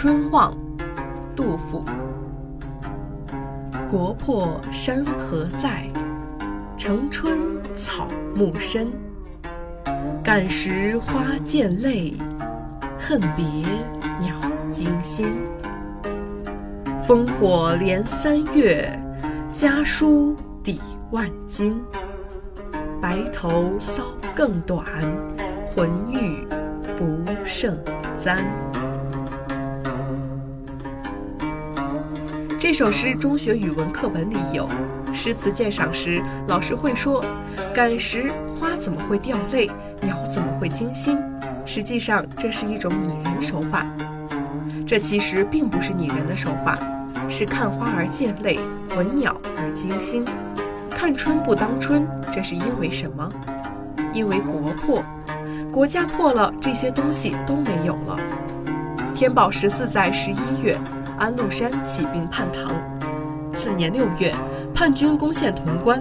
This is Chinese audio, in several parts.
春望，杜甫。国破山河在，城春草木深。感时花溅泪，恨别鸟惊心。烽火连三月，家书抵万金。白头搔更短，浑欲不胜簪。这首诗中学语文课本里有，诗词鉴赏时，老师会说：“感时花怎么会掉泪，鸟怎么会惊心？”实际上，这是一种拟人手法。这其实并不是拟人的手法，是看花而溅泪，闻鸟而惊心。看春不当春，这是因为什么？因为国破，国家破了，这些东西都没有了。天宝十四载十一月。安禄山起兵叛唐，次年六月，叛军攻陷潼关，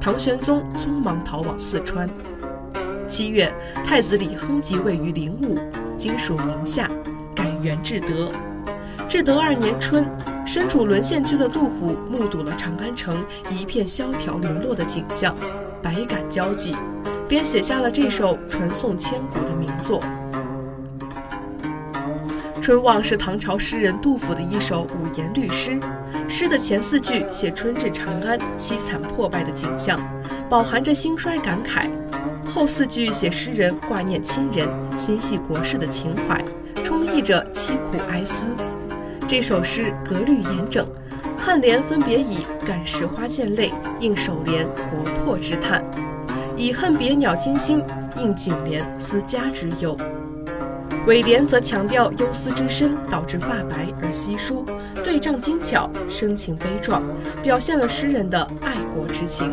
唐玄宗匆忙逃往四川。七月，太子李亨即位于灵武，今属宁夏，改元至德。至德二年春，身处沦陷区的杜甫目睹了长安城一片萧条零落的景象，百感交集，便写下了这首传颂千古的名作。《春望》是唐朝诗人杜甫的一首五言律诗。诗的前四句写春至长安凄惨破败的景象，饱含着兴衰感慨；后四句写诗人挂念亲人、心系国事的情怀，充溢着凄苦哀思。这首诗格律严整，颔联分别以“感时花溅泪”应首联“国破”之叹，以“恨别鸟惊心”应颈联“思家之忧”。尾联则强调忧思之深导致发白而稀疏，对仗精巧，深情悲壮，表现了诗人的爱国之情。